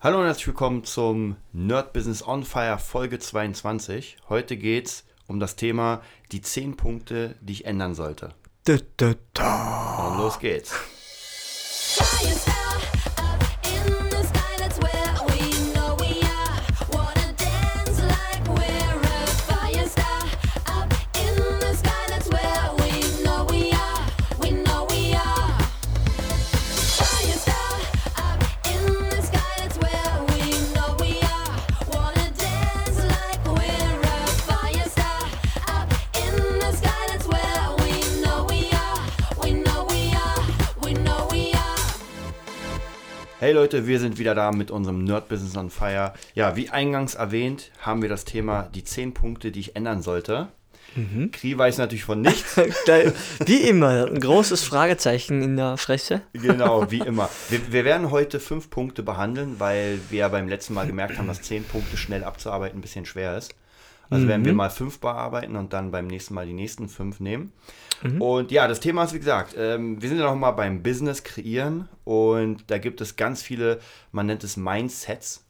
Hallo und herzlich willkommen zum Nerd Business on Fire Folge 22. Heute geht's um das Thema die 10 Punkte, die ich ändern sollte. Da, da, da. Und los geht's. Leute, wir sind wieder da mit unserem Nerd Business on Fire. Ja, wie eingangs erwähnt, haben wir das Thema die 10 Punkte, die ich ändern sollte. Kri weiß natürlich von nichts. Wie immer, ein großes Fragezeichen in der Fresse. Genau, wie immer. Wir, wir werden heute fünf Punkte behandeln, weil wir beim letzten Mal gemerkt haben, dass zehn Punkte schnell abzuarbeiten ein bisschen schwer ist. Also werden wir mal fünf bearbeiten und dann beim nächsten Mal die nächsten fünf nehmen. Und ja, das Thema ist, wie gesagt, ähm, wir sind ja noch mal beim Business kreieren und da gibt es ganz viele, man nennt es Mindsets,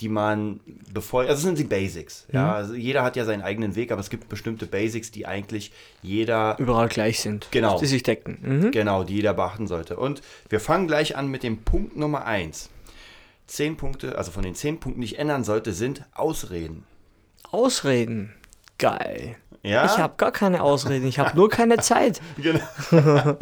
die man bevor, also das sind die Basics. Ja, also jeder hat ja seinen eigenen Weg, aber es gibt bestimmte Basics, die eigentlich jeder Überall gleich sind. Genau. Die sich decken. Mhm. Genau, die jeder beachten sollte. Und wir fangen gleich an mit dem Punkt Nummer 1. Zehn Punkte, also von den zehn Punkten, die ich ändern sollte, sind Ausreden. Ausreden. Geil. Ja? Ich habe gar keine Ausreden, ich habe nur keine Zeit. Genau.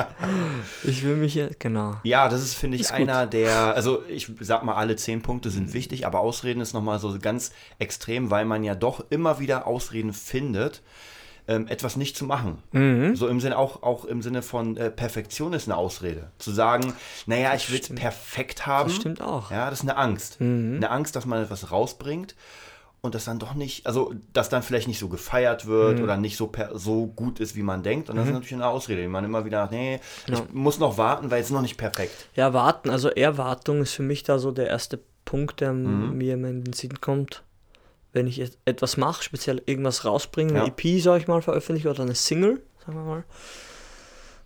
Ich will mich hier, genau. Ja, das ist, finde ich, Ist gut. einer der, also ich sag mal, alle zehn Punkte sind wichtig, aber Ausreden ist nochmal so ganz extrem, weil man ja doch immer wieder Ausreden findet, ähm, etwas nicht zu machen. Mhm. So im Sinne, auch, auch im Sinne von äh, Perfektion ist eine Ausrede. Zu sagen, naja, ich will es perfekt haben. Das stimmt auch. Ja, das ist eine Angst. Eine Angst, dass man etwas rausbringt und das dann doch nicht, also dass dann vielleicht nicht so gefeiert wird oder nicht so, per, so gut ist, wie man denkt. Und das ist natürlich eine Ausrede, die man immer wieder sagt, nee, ich muss noch warten, weil es noch nicht perfekt. Ja, warten, also Erwartung ist für mich da so der erste Punkt, der mir immer in den Sinn kommt. Wenn ich et- etwas mache, speziell irgendwas rausbringe, eine Ja. EP, sag ich mal, veröffentliche oder eine Single, sagen wir mal.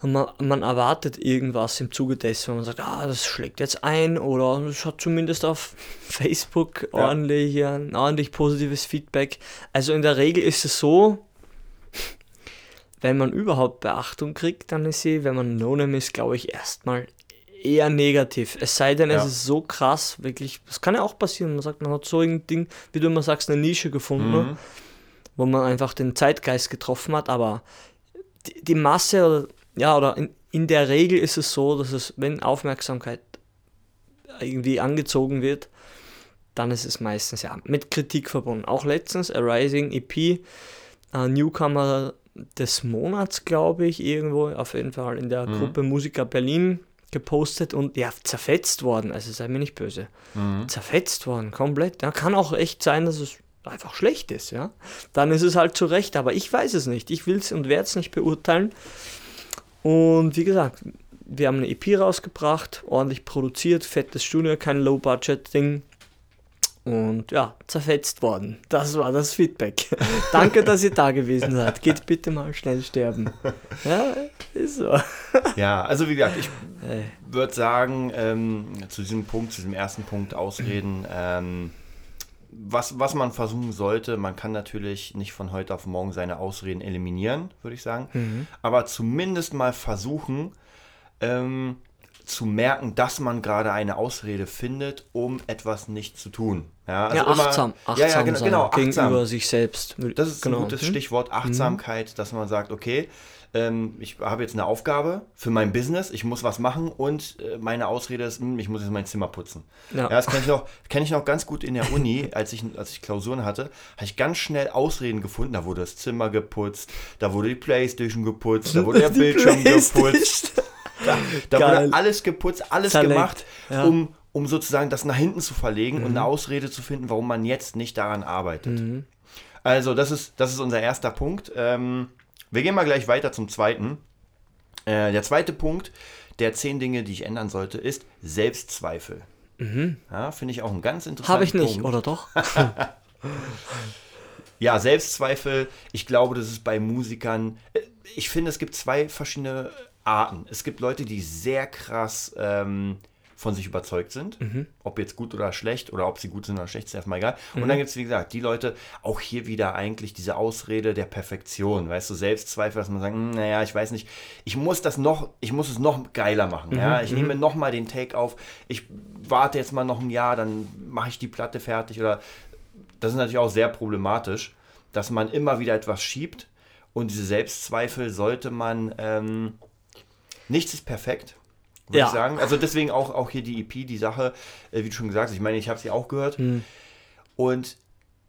Und man, man erwartet irgendwas im Zuge dessen, wenn man sagt, ah, das schlägt jetzt ein oder es hat zumindest auf Facebook Ja. ordentlich, ja, ein ordentlich positives Feedback. Also in der Regel ist es so, wenn man überhaupt Beachtung kriegt, dann ist sie, wenn man No-Name ist, glaube ich, erstmal eher negativ. Es sei denn, Ja. es ist so krass, wirklich, das kann ja auch passieren, man sagt, man hat so ein Ding, wie du immer sagst, eine Nische gefunden, ne? wo man einfach den Zeitgeist getroffen hat, aber die, die Masse, oder, ja, oder in, in der Regel ist es so, dass es, wenn Aufmerksamkeit irgendwie angezogen wird, dann ist es meistens ja mit Kritik verbunden. Auch letztens Arising EP, äh, Newcomer des Monats, glaube ich, irgendwo auf jeden Fall in der Gruppe Musiker Berlin gepostet und ja, zerfetzt worden. Also sei mir nicht böse. Zerfetzt worden, komplett. Ja, kann auch echt sein, dass es einfach schlecht ist, ja. Dann ist es halt zu Recht, aber ich weiß es nicht. Ich will es und werde es nicht beurteilen. Und wie gesagt, wir haben eine EP rausgebracht, ordentlich produziert, fettes Studio, kein Low-Budget-Ding. Und ja, zerfetzt worden. Das war das Feedback. Danke, dass ihr da gewesen seid. Geht bitte mal schnell sterben. Ja, ist so. Ja, also wie gesagt, ich Äh, würde sagen, ähm, zu diesem Punkt, zu diesem ersten Punkt Ausreden, ähm, was, was man versuchen sollte, man kann natürlich nicht von heute auf morgen seine Ausreden eliminieren, würde ich sagen, aber zumindest mal versuchen, ähm, zu merken, dass man gerade eine Ausrede findet, um etwas nicht zu tun. Ja, also ja, immer- achtsam. Achtsam ja, ja, genau, sein genau gegenüber achtsam. sich selbst. Das ist genau. ein gutes Hm? Stichwort, Achtsamkeit, dass man sagt, okay, ähm, ich habe jetzt eine Aufgabe für mein Business, ich muss was machen und äh, meine Ausrede ist, hm, ich muss jetzt mein Zimmer putzen. Ja, Ja. das kenne ich, noch- kenn ich noch ganz gut in der Uni, als ich, als ich Klausuren hatte, habe ich ganz schnell Ausreden gefunden. Da wurde das Zimmer geputzt, da wurde die Playstation geputzt, da wurde der Bildschirm geputzt. Da, Geil. wurde alles geputzt, alles Zerlegt, gemacht, ja. um, um sozusagen das nach hinten zu verlegen Mhm. und eine Ausrede zu finden, warum man jetzt nicht daran arbeitet. Also, das ist, das ist unser erster Punkt. Ähm, wir gehen mal gleich weiter zum zweiten. Äh, der zweite Punkt der zehn Dinge, die ich ändern sollte, ist Selbstzweifel. Ja, finde ich auch ein ganz interessanter Habe Mhm. ich nicht, Punkt. oder doch? Ja, Selbstzweifel, ich glaube, das ist bei Musikern. äh, Ich finde, es gibt zwei verschiedene Arten. Es gibt Leute, die sehr krass ähm, von sich überzeugt sind. Mhm. Ob jetzt gut oder schlecht oder ob sie gut sind oder schlecht, ist erstmal egal. Mhm. Und dann gibt es, wie gesagt, die Leute, auch hier wieder eigentlich diese Ausrede der Perfektion, weißt du, Selbstzweifel, dass man sagt, "Hm, naja, ich weiß nicht, ich muss das noch, ich muss es noch geiler machen. Mhm. Ja? Ich nehme noch mal den Take auf, ich warte jetzt mal noch ein Jahr, dann mache ich die Platte fertig oder das ist natürlich auch sehr problematisch, dass man immer wieder etwas schiebt und diese Selbstzweifel sollte man, ähm, nichts ist perfekt, würde Ja. ich sagen. Also deswegen auch, auch hier die EP, die Sache, äh, wie du schon gesagt hast, ich meine, ich habe sie auch gehört und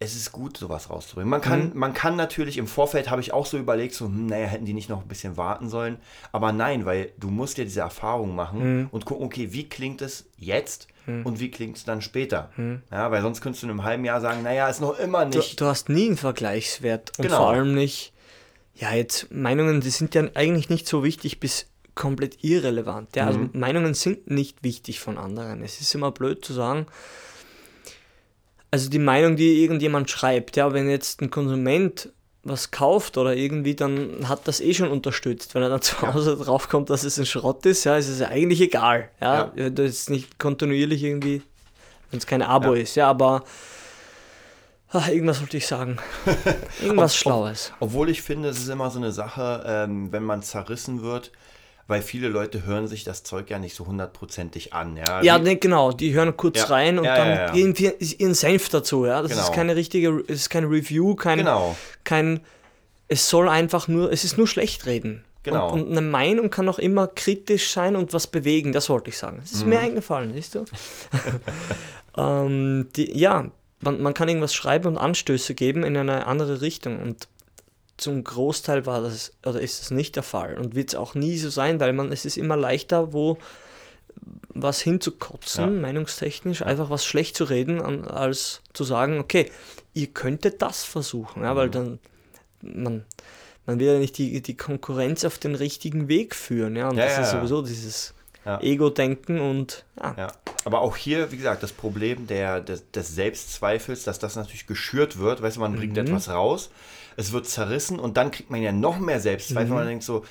es ist gut, sowas rauszubringen. Man kann, man kann natürlich im Vorfeld, habe ich auch so überlegt, so, hm, naja, hätten die nicht noch ein bisschen warten sollen. Aber nein, weil du musst ja diese Erfahrung machen und gucken, okay, wie klingt es jetzt und wie klingt es dann später. Ja, weil sonst könntest du in einem halben Jahr sagen, naja, ist noch immer Du, nicht. du hast nie einen Vergleichswert und Genau. vor allem nicht, ja, jetzt Meinungen, die sind ja eigentlich nicht so wichtig bis komplett irrelevant. Ja, also Meinungen sind nicht wichtig von anderen. Es ist immer blöd zu sagen, also die Meinung, die irgendjemand schreibt, ja, wenn jetzt ein Konsument was kauft oder irgendwie, dann hat das eh schon unterstützt. Wenn er dann zu Hause draufkommt, dass es ein Schrott ist, ja, ist es ja eigentlich egal. Ja, Ja. Du jetzt nicht kontinuierlich irgendwie, wenn es kein Abo Ja. ist, ja, aber ach, irgendwas wollte ich sagen. Irgendwas Schlaues. Obwohl ich finde, es ist immer so eine Sache, ähm, wenn man zerrissen wird, weil viele Leute hören sich das Zeug ja nicht so hundertprozentig an. Ja, Ja, ne, genau, die hören kurz Ja. rein und Ja, dann geben wir ihren Senf dazu, ja. Das Genau. ist keine richtige, es ist kein Review, kein, Genau. kein, es soll einfach nur, es ist nur schlecht reden. Genau. Und, und eine Meinung kann auch immer kritisch sein und was bewegen, das wollte ich sagen. Das ist Mhm. mir eingefallen, siehst du? ähm, die, ja, man, man kann irgendwas schreiben und Anstöße geben in eine andere Richtung und zum Großteil war das, oder ist das nicht der Fall und wird es auch nie so sein, weil man, es ist immer leichter, wo was hinzukotzen, Ja. meinungstechnisch, einfach was schlecht zu reden, als zu sagen, okay, ihr könntet das versuchen, ja, weil Mhm. dann, man, man will ja nicht die, die Konkurrenz auf den richtigen Weg führen, ja, und Ja, das ja, ist ja. sowieso dieses Ja. Ego-Denken und, ja, Ja, aber auch hier, wie gesagt, das Problem der, des, des Selbstzweifels, dass das natürlich geschürt wird. Weißt du, man Mhm. bringt etwas raus, es wird zerrissen und dann kriegt man ja noch mehr Selbstzweifel, Mhm. man denkt so,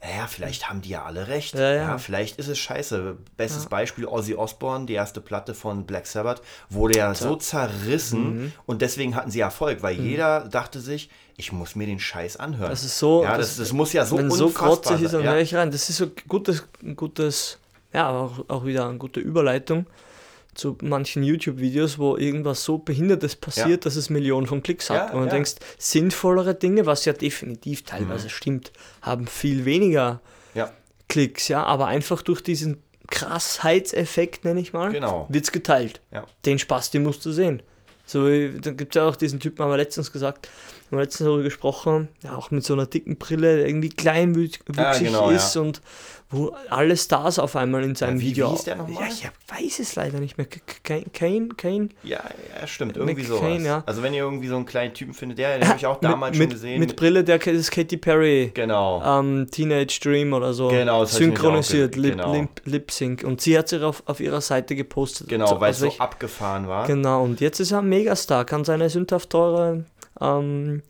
naja, vielleicht haben die ja alle recht. Ja, ja. vielleicht ist es scheiße. Bestes Beispiel Ozzy Osbourne, die erste Platte von Black Sabbath, wurde ja so zerrissen Mhm. und deswegen hatten sie Erfolg, weil jeder dachte sich, ich muss mir den Scheiß anhören. Das ist so- Ja, das, das- das muss ja so wenn so grotzig ist, dann sein. höre Ja. ich rein. Das ist so gutes, ein gutes, ja, auch, auch wieder eine gute Überleitung zu manchen YouTube-Videos, wo irgendwas so Behindertes passiert, Ja. dass es Millionen von Klicks hat. Ja, und man ja. denkst, sinnvollere Dinge, was ja definitiv teilweise Mhm. stimmt, haben viel weniger. Klicks, ja, aber einfach durch diesen Krassheitseffekt, nenne ich mal, Genau. wird es geteilt. Den Spaß, den musst du sehen. So, da gibt es ja auch diesen Typen, haben wir letztens gesagt, haben wir letztens darüber gesprochen, ja, auch mit so einer dicken Brille, der irgendwie kleinwüchsig Ja, genau, ist ja. und wo alle Stars auf einmal in seinem Ja, wie- Video. wie hieß der nochmal? Ja, ich weiß es leider nicht mehr. Kane, Kane? Ja, ja, stimmt, irgendwie sowas. ja. Also wenn ihr irgendwie so einen kleinen Typen findet, ja, den habe ich auch damals mit, schon gesehen. Mit Brille, der ist Katy Perry. genau. ähm, Teenage Dream oder so Genau, das ich synchronisiert, Lip, genau. Lip, Lip Sync. Und sie hat sich auf, auf ihrer Seite gepostet. genau, So, weil aus es so welch- abgefahren war. Genau, und jetzt ist er ein Megastar, kann seine sündhaft teure, ähm,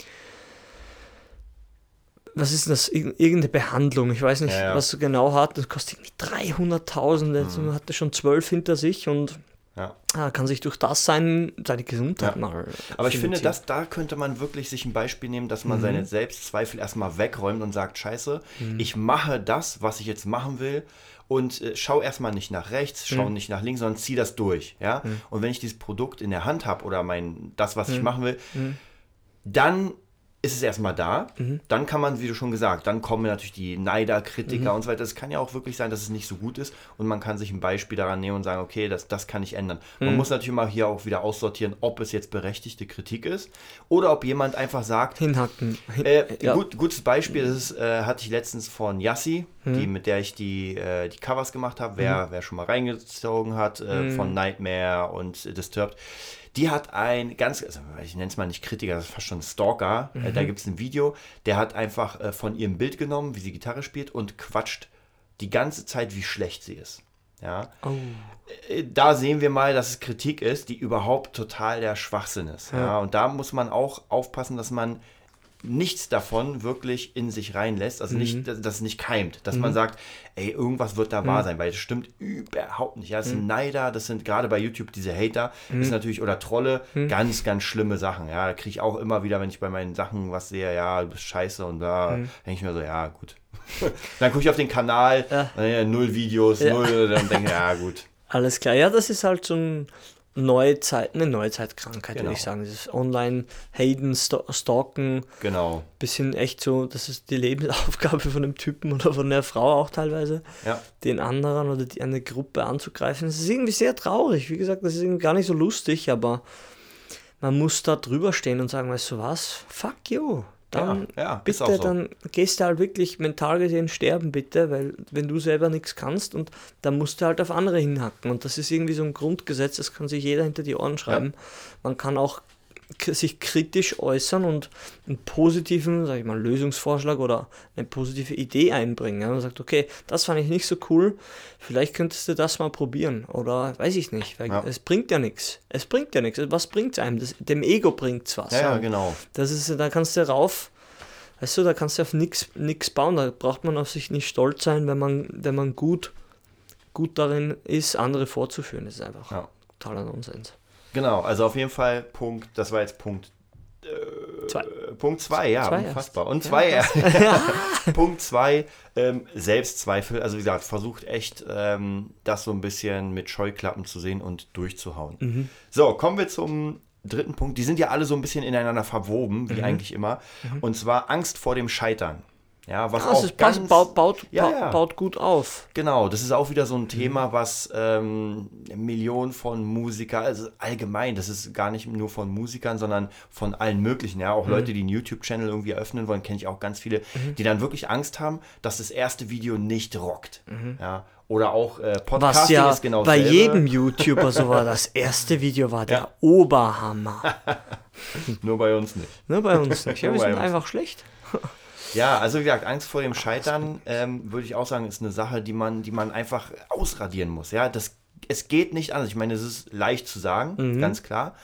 was ist denn das, Ir- irgendeine Behandlung, ich weiß nicht, Ja, ja. was er genau hat, das kostet irgendwie 300.000, jetzt Mhm. hat er schon 12 hinter sich und Ja. ah, kann sich durch das sein, seine Gesundheit Ja. mal Aber ich finde, finanzieren. das, da könnte man wirklich sich ein Beispiel nehmen, dass Mhm. man seine Selbstzweifel erstmal wegräumt und sagt, scheiße, Mhm. ich mache das, was ich jetzt machen will und äh, schau erstmal nicht nach rechts, Mhm. schau nicht nach links, sondern zieh das durch. Ja? Und wenn ich dieses Produkt in der Hand habe oder mein, das, was Mhm. ich machen will, dann ist es erstmal da. Mhm. Dann kann man, wie du schon gesagt, dann kommen natürlich die Neider, Mhm. Kritiker und so weiter. Es kann ja auch wirklich sein, dass es nicht so gut ist und man kann sich ein Beispiel daran nehmen und sagen, okay, das, das kann ich ändern. Mhm. Man muss natürlich immer hier auch wieder aussortieren, ob es jetzt berechtigte Kritik ist oder ob jemand einfach sagt, hinhacken. Hin, äh, ja. gut, gutes Beispiel, das ist, äh, hatte ich letztens von Yassi, Mhm. die, mit der ich die, äh, die Covers gemacht habe. Wer, wer schon mal reingezogen hat, äh, Mhm. von Nightmare und Disturbed. Die hat ein ganz, also ich nenne es mal nicht Kritiker, das ist fast schon Stalker. Äh, Mhm. da gibt es ein Video, der hat einfach äh, von ihrem Bild genommen, wie sie Gitarre spielt und quatscht die ganze Zeit, wie schlecht sie ist. Ja, Oh. äh, da sehen wir mal, dass es Kritik ist, die überhaupt total der Schwachsinn ist. Ja. und da muss man auch aufpassen, dass man nichts davon wirklich in sich reinlässt, also nicht, dass, es nicht keimt, dass man sagt, ey, irgendwas wird da wahr sein, weil das stimmt überhaupt nicht. Ja, das sind Neider, das sind gerade bei YouTube diese Hater, ist natürlich, oder Trolle, ganz, ganz schlimme Sachen. Ja, da kriege ich auch immer wieder, wenn ich bei meinen Sachen was sehe, ja, du bist scheiße und da denke ich mir so, ja, gut. dann gucke ich auf den Kanal, Ja. ja, null Videos, Ja. null, dann denke ich, ja, gut. Alles klar, ja, das ist halt so ein neue Zeit, eine Neuzeitkrankheit, Genau. würde ich sagen. Dieses Online-Haten, Sto- Stalken, Genau. bisschen echt so, das ist die Lebensaufgabe von dem Typen oder von der Frau auch teilweise, Ja. den anderen oder die, eine Gruppe anzugreifen. Das ist irgendwie sehr traurig. Wie gesagt, das ist irgendwie gar nicht so lustig, aber man muss da drüber stehen und sagen, weißt du was, fuck you. Dann Ja, ja, bitte, so. dann gehst du halt wirklich mental gesehen sterben, bitte, weil wenn du selber nichts kannst und dann musst du halt auf andere hinhacken. Und das ist irgendwie so ein Grundgesetz, das kann sich jeder hinter die Ohren schreiben. Man kann auch sich kritisch äußern und einen positiven, sag ich mal, Lösungsvorschlag oder eine positive Idee einbringen. Ja? Man sagt, okay, das fand ich nicht so cool, vielleicht könntest du das mal probieren. Oder weiß ich nicht, weil Ja. es bringt ja nichts. Es bringt ja nichts. Was bringt einem? Das, dem Ego bringt was. Ja, ja, genau. Das ist, da kannst du rauf, weißt du, da kannst du auf nichts bauen. Da braucht man auf sich nicht stolz sein, wenn man, wenn man gut, gut darin ist, andere vorzuführen. Das ist einfach Ja. totaler Nonsens. Genau, also auf jeden Fall Punkt, das war jetzt Punkt Zwei. Äh, Punkt 2, ja, Zwei unfassbar. erst. Und Ja, zwei, ja, Punkt 2, ähm, Selbstzweifel. Also wie gesagt, versucht echt, ähm, das so ein bisschen mit Scheuklappen zu sehen und durchzuhauen. Mhm. So, kommen wir zum dritten Punkt. Die sind ja alle so ein bisschen ineinander verwoben, Mhm. wie eigentlich immer. Und zwar Angst vor dem Scheitern. Ja, was es auch ist, ganz, baut, baut, Ja, ja. baut gut auf. Genau, das ist auch wieder so Mhm. ein Thema, was ähm, Millionen von Musikern, also allgemein, das ist gar nicht nur von Musikern, sondern von allen möglichen, ja, auch Mhm. Leute, die einen YouTube-Channel irgendwie eröffnen wollen, kenne ich auch ganz viele, die dann wirklich Angst haben, dass das erste Video nicht rockt, ja, oder auch äh, Mhm. Was Podcasting ja ist genau bei dasselbe. jedem YouTuber so war. Das erste Video war der Ja. Oberhammer. nur bei uns nicht. Ne, bei uns nicht. Ja, wir Nur sind einfach schlecht. Ja, also wie gesagt, Angst vor dem Scheitern, ähm, würde ich auch sagen, ist eine Sache, die man, die man einfach ausradieren muss. Ja, das, es geht nicht anders. Ich meine, es ist leicht zu sagen, Mhm. ganz klar.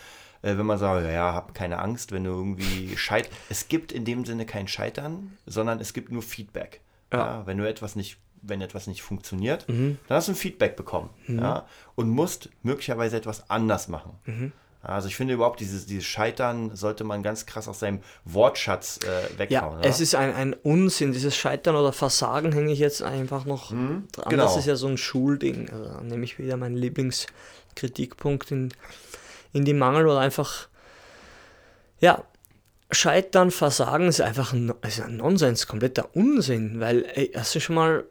Äh, wenn man sagt, ja, hab keine Angst, wenn du irgendwie scheit. Es gibt in dem Sinne kein Scheitern, sondern es gibt nur Feedback. Ja. Ja. wenn du etwas nicht, wenn etwas nicht funktioniert, Mhm. dann hast du ein Feedback bekommen. Ja, und musst möglicherweise etwas anders machen. Mhm. Also ich finde überhaupt, dieses, dieses Scheitern sollte man ganz krass aus seinem Wortschatz äh, weghauen. Ja, oder? es ist ein, ein Unsinn. Dieses Scheitern oder Versagen hänge ich jetzt einfach noch dran. genau. Das ist ja so ein Schulding. Also, da nehme ich wieder meinen Lieblingskritikpunkt in, in die Mangel oder einfach, ja, Scheitern, Versagen ist einfach ein, ist ein Nonsens, kompletter Unsinn, weil, ey, hast du schon mal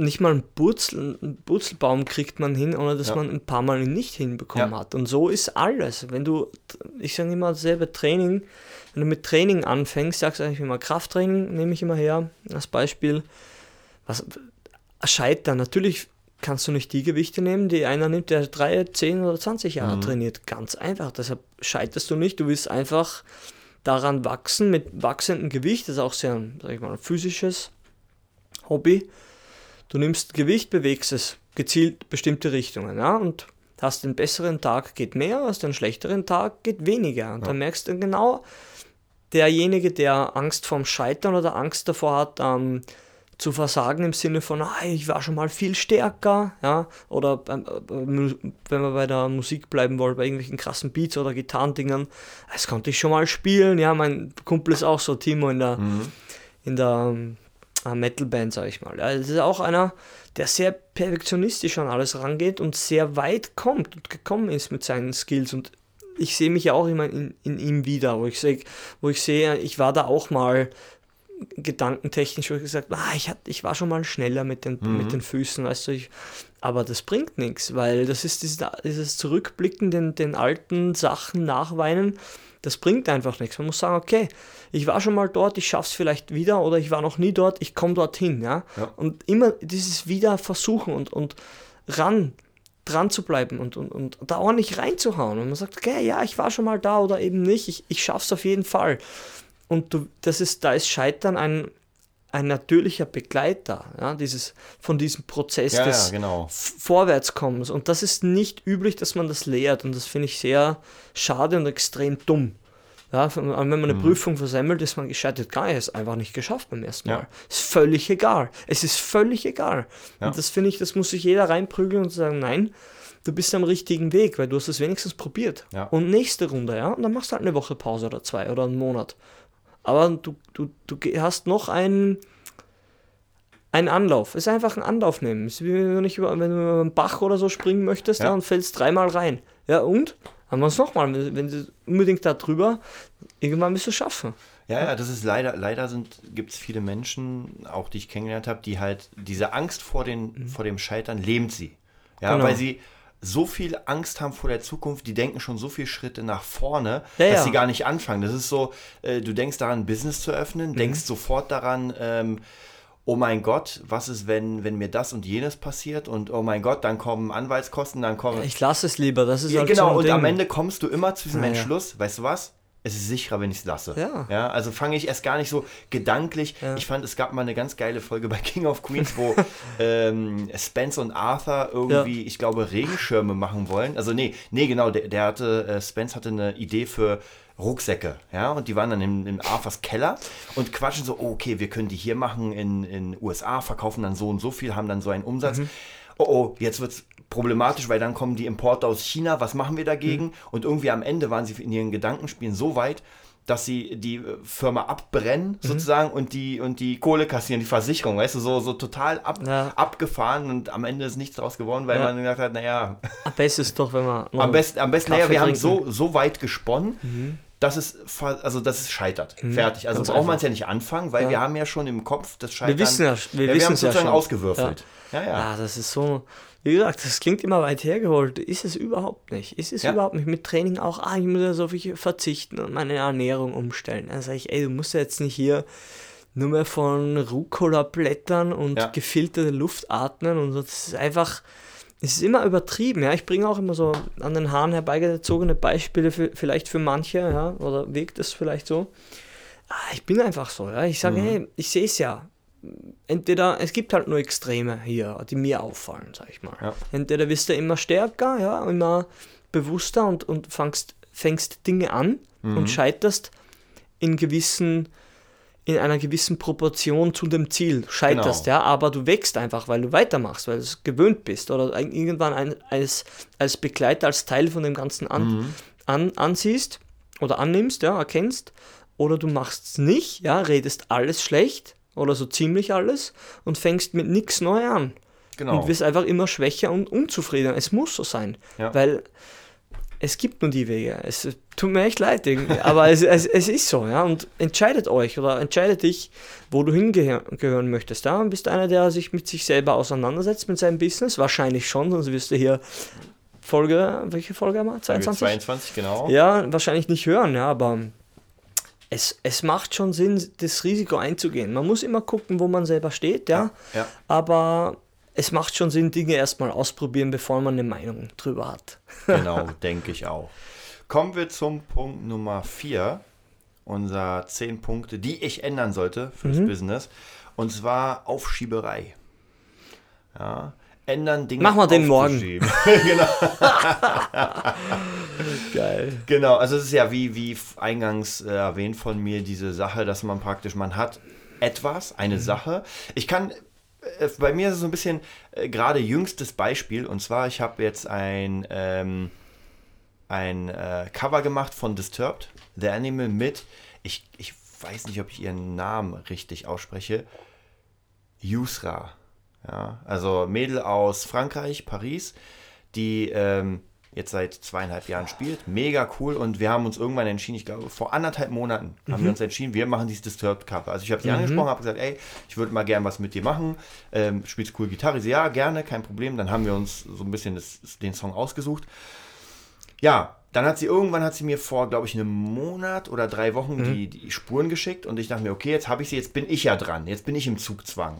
nicht mal einen, Burzel, einen Burzelbaum kriegt man hin, ohne dass Ja. man ein paar Mal ihn nicht hinbekommen Ja. hat. Und so ist alles. Wenn du, ich sage immer dasselbe Training, wenn du mit Training anfängst, sagst du eigentlich immer Krafttraining, nehme ich immer her als Beispiel. Was, Scheitern, natürlich kannst du nicht die Gewichte nehmen, die einer nimmt, der drei, zehn oder 20 Jahre Mhm. trainiert. Ganz einfach. Deshalb scheiterst du nicht. Du willst einfach daran wachsen mit wachsendem Gewicht. Das ist auch sehr, sag ich mal, ein physisches Hobby. Du nimmst Gewicht, bewegst es gezielt bestimmte Richtungen, ja, und hast einen besseren Tag, geht mehr, hast einen schlechteren Tag, geht weniger. Und dann merkst du genau, derjenige, der Angst vorm Scheitern oder Angst davor hat, ähm, zu versagen im Sinne von, ah, ich war schon mal viel stärker, ja, oder beim, wenn wir bei der Musik bleiben wollen, bei irgendwelchen krassen Beats oder Gitarrendingern, das konnte ich schon mal spielen, ja, mein Kumpel ist auch so, Timo in der, in der ähm, äh, Metalband, sag ich mal. Ja, das ist auch einer, der sehr perfektionistisch an alles rangeht und sehr weit kommt und gekommen ist mit seinen Skills und ich sehe mich ja auch immer in, in ihm wieder, wo ich sehe, wo ich sehe, ich war da auch mal gedankentechnisch, wo ich gesagt ah, ich, hat, ich war schon mal schneller mit den, mit den Füßen, weißt du, ich, aber das bringt nichts, weil das ist dieses, dieses Zurückblicken, den, den alten Sachen nachweinen, das bringt einfach nichts. Man muss sagen, okay, ich war schon mal dort, ich schaff's vielleicht wieder oder ich war noch nie dort, ich komme dorthin, ja? Ja. Und immer dieses wieder versuchen und, und ran, dran zu bleiben und, und, und da ordentlich reinzuhauen. Und man sagt, okay, ja, ich war schon mal da oder eben nicht, ich, ich schaff's auf jeden Fall. Und du, das ist, da ist Scheitern ein, ein natürlicher Begleiter, ja, dieses, von diesem Prozess ja, des ja, genau. Vorwärtskommens. Und das ist nicht üblich, dass man das lehrt. Und das finde ich sehr schade und extrem dumm. Ja, wenn man eine Prüfung versemmelt, ist man gescheitert. Gar ist einfach nicht geschafft beim ersten Mal. Ist völlig egal. Es ist völlig egal. Und das finde ich, das muss sich jeder reinprügeln und sagen, nein, du bist am richtigen Weg, weil du hast es wenigstens probiert. Und nächste Runde, ja, und dann machst du halt eine Woche Pause oder zwei oder einen Monat. Aber du, du, du hast noch einen, einen Anlauf. Es ist einfach ein Anlauf nehmen. Es ist wie wenn du, nicht über, wenn du über einen Bach oder so springen möchtest Ja. ja. und fällst dreimal rein. Ja, und? Haben wir es nochmal. Wenn, wenn du unbedingt da drüber, irgendwann wirst du es schaffen. Ja, ja, das ist leider, leider gibt es viele Menschen, auch die ich kennengelernt habe, die halt diese Angst vor, den, vor dem Scheitern lebt sie. Ja, Genau. weil sie so viel Angst haben vor der Zukunft, die denken schon so viele Schritte nach vorne, Ja, dass ja. sie gar nicht anfangen. Das ist so, äh, du denkst daran, ein Business zu öffnen, denkst sofort daran, ähm, oh mein Gott, was ist, wenn, wenn mir das und jenes passiert und oh mein Gott, dann kommen Anwaltskosten, dann kommen. Ich lasse es lieber. Das ist Ja, halt genau, so und Ding. am Ende kommst du immer zu diesem. Entschluss, weißt du was? Es ist sicherer, wenn ich es lasse. Ja. ja. Also fange ich erst gar nicht so gedanklich. Ja. Ich fand, es gab mal eine ganz geile Folge bei King of Queens, wo ähm, Spence und Arthur irgendwie, ich glaube, Regenschirme machen wollen. Also nee, nee, genau, der, der hatte, äh, Spence hatte eine Idee für Rucksäcke, ja, und die waren dann in, in Arthurs Keller und quatschen so, okay, wir können die hier machen in in USA, verkaufen dann so und so viel, haben dann so einen Umsatz. Mhm. Oh, oh, jetzt wird's problematisch, weil dann kommen die Importe aus China, was machen wir dagegen? Mhm. Und irgendwie am Ende waren sie in ihren Gedankenspielen so weit, dass sie die äh, Firma abbrennen, Mhm. sozusagen, und die, und die Kohle kassieren, die Versicherung, weißt du, so, so total ab, Ja. abgefahren und am Ende ist nichts draus geworden, weil Ja. man gesagt hat, naja, Am besten ist doch, wenn man. am besten, am besten, naja, wir haben trinken. so, so weit gesponnen, dass es, fa- also, dass es scheitert. Fertig. Also Mhm. Ganz braucht man es ja nicht anfangen, weil Ja. wir haben ja schon im Kopf das Scheitern. Wir wissen ja, wir ja, wissen haben es ja sozusagen schon. ausgewürfelt. Ja, ja. Ja, das ist so. Wie gesagt, das klingt immer weit hergeholt. Ist es überhaupt nicht. Ist es Ja. überhaupt nicht. Mit Training auch, ah, ich muss ja so viel verzichten und meine Ernährung umstellen. Dann sage ich, ey, du musst ja jetzt nicht hier nur mehr von Rucola-Blättern und Ja. gefilterte Luft atmen und so. Das ist einfach, es ist immer übertrieben. Ja, ich bringe auch immer so an den Haaren herbeigezogene Beispiele für, vielleicht für manche, ja, oder wirkt es vielleicht so. Ah, ich bin einfach so, ja. Ich sage, hey, ich sehe es ja entweder, es gibt halt nur Extreme hier, die mir auffallen, sag ich mal. Ja. Entweder wirst du immer stärker, ja, immer bewusster und, und fängst, fängst Dinge an Mhm. und scheiterst in gewissen, in einer gewissen Proportion zu dem Ziel. Scheiterst, Genau. ja, aber du wächst einfach, weil du weitermachst, weil du es gewöhnt bist oder irgendwann ein, als, als Begleiter, als Teil von dem Ganzen an, Mhm. an, ansiehst oder annimmst, ja, erkennst, oder du machst es nicht, ja, redest alles schlecht oder so ziemlich alles und fängst mit nichts neu an. Genau. Und wirst einfach immer schwächer und unzufriedener. Es muss so sein, Ja. weil es gibt nur die Wege. Es tut mir echt leid, aber es, es, es ist so, ja. Und entscheidet euch oder entscheidet dich, wo du hingehören möchtest. Ja, und bist einer, der sich mit sich selber auseinandersetzt, mit seinem Business. Wahrscheinlich schon, sonst wirst du hier Folge, welche Folge haben wir? Folge 22? 22, genau. Ja, wahrscheinlich nicht hören, ja, aber es, es macht schon Sinn, das Risiko einzugehen. Man muss immer gucken, wo man selber steht, ja. Ja. Aber es macht schon Sinn, Dinge erstmal ausprobieren, bevor man eine Meinung drüber hat. Genau, denke ich auch. Kommen wir zum Punkt Nummer 4 unserer 10 Punkte, die ich ändern sollte fürs Mhm. Business. Und zwar Aufschieberei. Ja, ändern Dinge. Mach mal den morgen. genau, Geil. genau, also es ist ja wie, wie eingangs äh, erwähnt von mir, diese Sache, dass man praktisch, man hat etwas, eine Mhm. Sache. Ich kann, bei mir ist es so ein bisschen äh, gerade jüngstes Beispiel, und zwar, ich habe jetzt ein, ähm, ein äh, Cover gemacht von Disturbed, The Animal mit, ich, ich weiß nicht, ob ich ihren Namen richtig ausspreche, Yusra. Ja, also Mädel aus Frankreich, Paris, die ähm, jetzt seit zweieinhalb Jahren spielt. Mega cool. Und wir haben uns irgendwann entschieden, ich glaube, vor anderthalb Monaten haben wir uns entschieden, wir machen dieses Disturbed Cover. Also ich habe sie angesprochen, habe gesagt, ey, ich würde mal gern was mit dir machen. Ähm, spielst cool Gitarre? Sie, ja, gerne, kein Problem. Dann haben wir uns so ein bisschen das, den Song ausgesucht. Ja, dann hat sie irgendwann hat sie mir vor, glaube ich, einem Monat oder drei Wochen die, die Spuren geschickt und ich dachte mir, okay, jetzt habe ich sie, jetzt bin ich ja dran, jetzt bin ich im Zugzwang.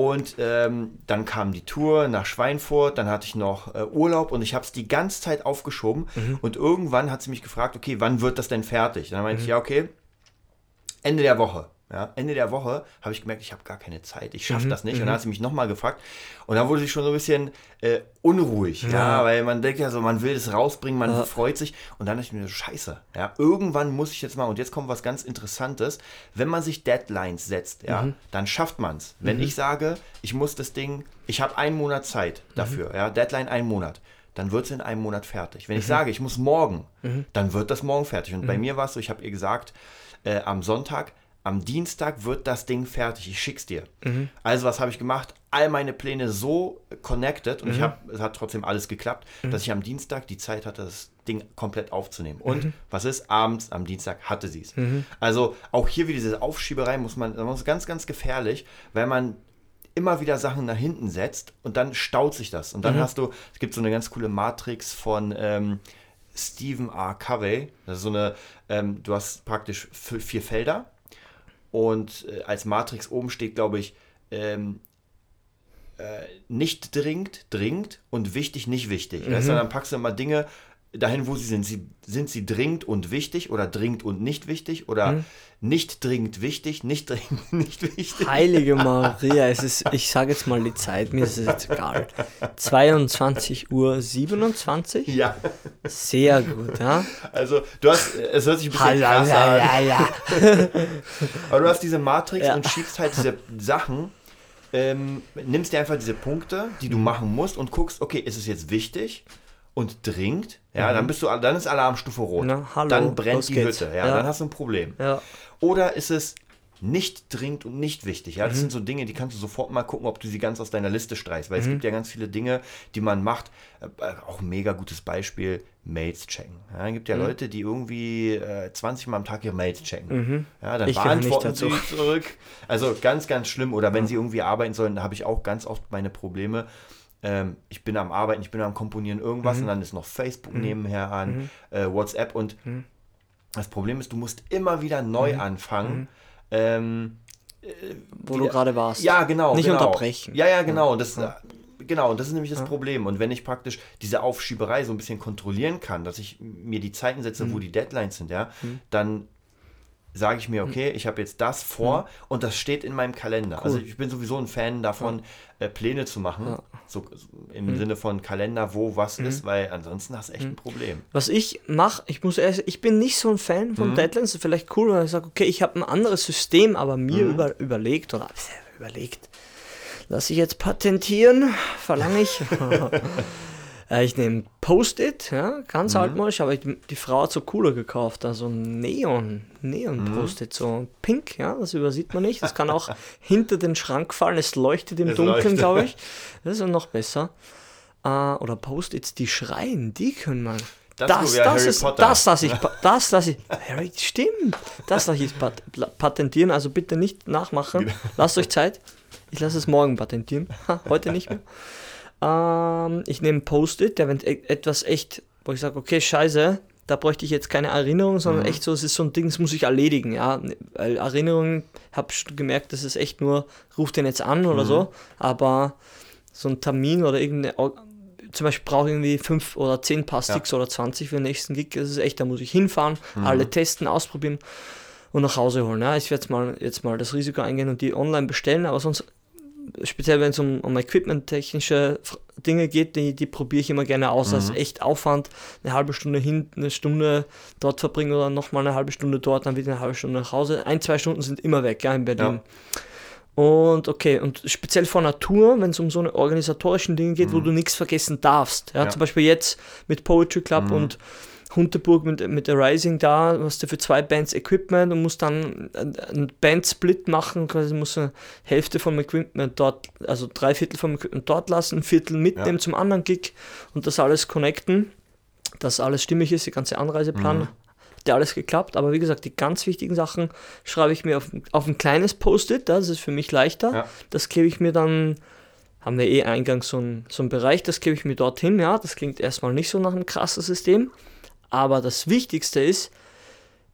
Und ähm, dann kam die Tour nach Schweinfurt, dann hatte ich noch äh, Urlaub und ich habe es die ganze Zeit aufgeschoben. Und irgendwann hat sie mich gefragt, okay, wann wird das denn fertig? Dann meinte ich, ja, okay, Ende der Woche. Ja, Ende der Woche habe ich gemerkt, ich habe gar keine Zeit, ich schaffe das nicht. Und dann hat sie mich nochmal gefragt. Und dann wurde sie schon so ein bisschen äh, unruhig, ja. weil man denkt ja so, man will es rausbringen, man freut sich. Und dann dachte ich mir so, scheiße, ja, irgendwann muss ich jetzt mal, und jetzt kommt was ganz Interessantes, wenn man sich Deadlines setzt, ja, dann schafft man es. Wenn ich sage, ich muss das Ding, ich habe einen Monat Zeit dafür, ja, Deadline einen Monat dann wird es in einem Monat fertig. Wenn ich sage, ich muss morgen, dann wird das morgen fertig. Und bei mir war es so, ich habe ihr gesagt, äh, am Sonntag, am Dienstag wird das Ding fertig, ich schick's dir. Also was habe ich gemacht? All meine Pläne so connected und ich habe, es hat trotzdem alles geklappt, dass ich am Dienstag die Zeit hatte, das Ding komplett aufzunehmen. Und was ist? Abends, am Dienstag hatte sie es. Also auch hier wieder diese Aufschieberei muss man, das ist ganz, ganz gefährlich, weil man immer wieder Sachen nach hinten setzt und dann staut sich das. Und dann hast du, es gibt so eine ganz coole Matrix von ähm, Stephen R. Covey. Das ist so eine, ähm, du hast praktisch vier Felder und äh, als Matrix oben steht, glaube ich, ähm, äh, nicht dringend, dringend und wichtig, nicht wichtig. Weißt du, dann packst du immer Dinge dahin, wo sie sind. Sie, sind sie dringend und wichtig oder dringend und nicht wichtig oder nicht dringend wichtig, nicht dringend nicht wichtig? Heilige Maria, es ist, ich sage jetzt mal die Zeit, mir ist es jetzt egal. 22 Uhr 27? Ja, Sehr gut, ja. also du hast, es hört sich ein bisschen krass ja, an, ja, ja. aber du hast diese Matrix Ja. und schiebst halt diese Sachen, ähm, nimmst dir einfach diese Punkte, die Mhm. du machen musst und guckst, okay, ist es jetzt wichtig und dringend? Ja, Mhm. dann bist du, dann ist Alarmstufe rot. Na, hallo, dann brennt die geht's. Hütte, ja, Ja. dann hast du ein Problem. Ja. Oder ist es nicht dringend und nicht wichtig? Ja, das Mhm. sind so Dinge, die kannst du sofort mal gucken, ob du sie ganz aus deiner Liste streichst. Weil Mhm. es gibt ja ganz viele Dinge, die man macht. Äh, auch ein mega gutes Beispiel, Mails checken. Ja, es gibt Mhm. ja Leute, die irgendwie äh, 20 Mal am Tag ihre Mails checken. Ja, dann Mhm. Ich beantworten sie zurück. Also ganz, ganz schlimm. Oder wenn sie irgendwie arbeiten sollen, da habe ich auch ganz oft meine Probleme. Ähm, ich bin am Arbeiten, ich bin am Komponieren irgendwas Mhm. und dann ist noch Facebook nebenher an, äh, WhatsApp und Mhm. das Problem ist, du musst immer wieder neu anfangen. Ähm, Wo du gerade warst. ja, genau. Nicht genau. unterbrechen. Ja, ja, genau. Und das, äh, genau, und das ist nämlich das Problem. Und wenn ich praktisch diese Aufschieberei so ein bisschen kontrollieren kann, dass ich mir die Zeiten setze, wo Mhm. die Deadlines sind, ja, dann sage ich mir, okay, ich habe jetzt das vor und das steht in meinem Kalender. Also ich bin sowieso ein Fan davon, äh, Pläne zu machen, so, so im Sinne von Kalender, wo was ist, weil ansonsten hast du echt ein Problem. Was ich mache, ich muss erst, ich bin nicht so ein Fan Mhm. von Deadlines. Vielleicht cool, wenn ich sage, okay, ich habe ein anderes System, aber mir Mhm. über, überlegt oder überlegt, lass ich jetzt patentieren, verlange ich. Äh, Ich nehme Post-it, ja, ganz Mhm. altmodisch, aber ich, die Frau hat so cooler gekauft, also Neon, Neon-Post-it, so pink, ja, das übersieht man nicht. Das kann auch hinter den Schrank fallen, es leuchtet im Es Dunkeln, glaube ich. Das ist ja noch besser. Äh, oder Post-its, die schreien, die können man. Das Das, das, Harry ist, Potter. das lasse ich, das lasse ich, Harry, stimmt, das lasse ich pat patentieren, also bitte nicht nachmachen, lasst euch Zeit, ich lasse es morgen patentieren, heute nicht mehr. Ähm, ich nehme Post-it, der wenn e- etwas echt, wo ich sage, okay, scheiße, da bräuchte ich jetzt keine Erinnerung, Mhm. sondern echt so, es ist so ein Ding, das muss ich erledigen, ja. Weil Erinnerungen, habe ich gemerkt, das ist echt nur, ruf den jetzt an Mhm. oder so, aber so ein Termin oder irgendeine, zum Beispiel brauche ich irgendwie fünf oder zehn Paar Sticks oder 20 für den nächsten Gig, das ist echt, da muss ich hinfahren, Mhm. alle testen, ausprobieren und nach Hause holen. Ja. Ich werde jetzt mal, jetzt mal das Risiko eingehen und die online bestellen, aber sonst speziell wenn es um, um equipment-technische Dinge geht, die, die probiere ich immer gerne aus. Das ist echt Aufwand, eine halbe Stunde hin, eine Stunde dort verbringen oder nochmal eine halbe Stunde dort, dann wieder eine halbe Stunde nach Hause. Ein, zwei Stunden sind immer weg, ja, in Berlin. Und okay, und speziell vor Natur, wenn es um so eine organisatorischen Dinge geht, wo du nichts vergessen darfst. Ja, Ja. Zum Beispiel jetzt mit Poetry Club und Hunteburg mit, mit der Rising da, hast du für zwei Bands Equipment und musst dann einen Band-Split machen, quasi musst du Hälfte vom Equipment dort, also drei Viertel vom Equipment dort lassen, ein Viertel mitnehmen zum anderen Gig und das alles connecten, dass alles stimmig ist, die ganze Anreiseplan. Hat ja alles geklappt, aber wie gesagt, die ganz wichtigen Sachen schreibe ich mir auf, auf ein kleines Post-it, das ist für mich leichter. Ja. Das klebe ich mir dann, haben wir eh eingangs so einen so einen Bereich, das klebe ich mir dorthin, ja, das klingt erstmal nicht so nach einem krassen System, aber das Wichtigste ist,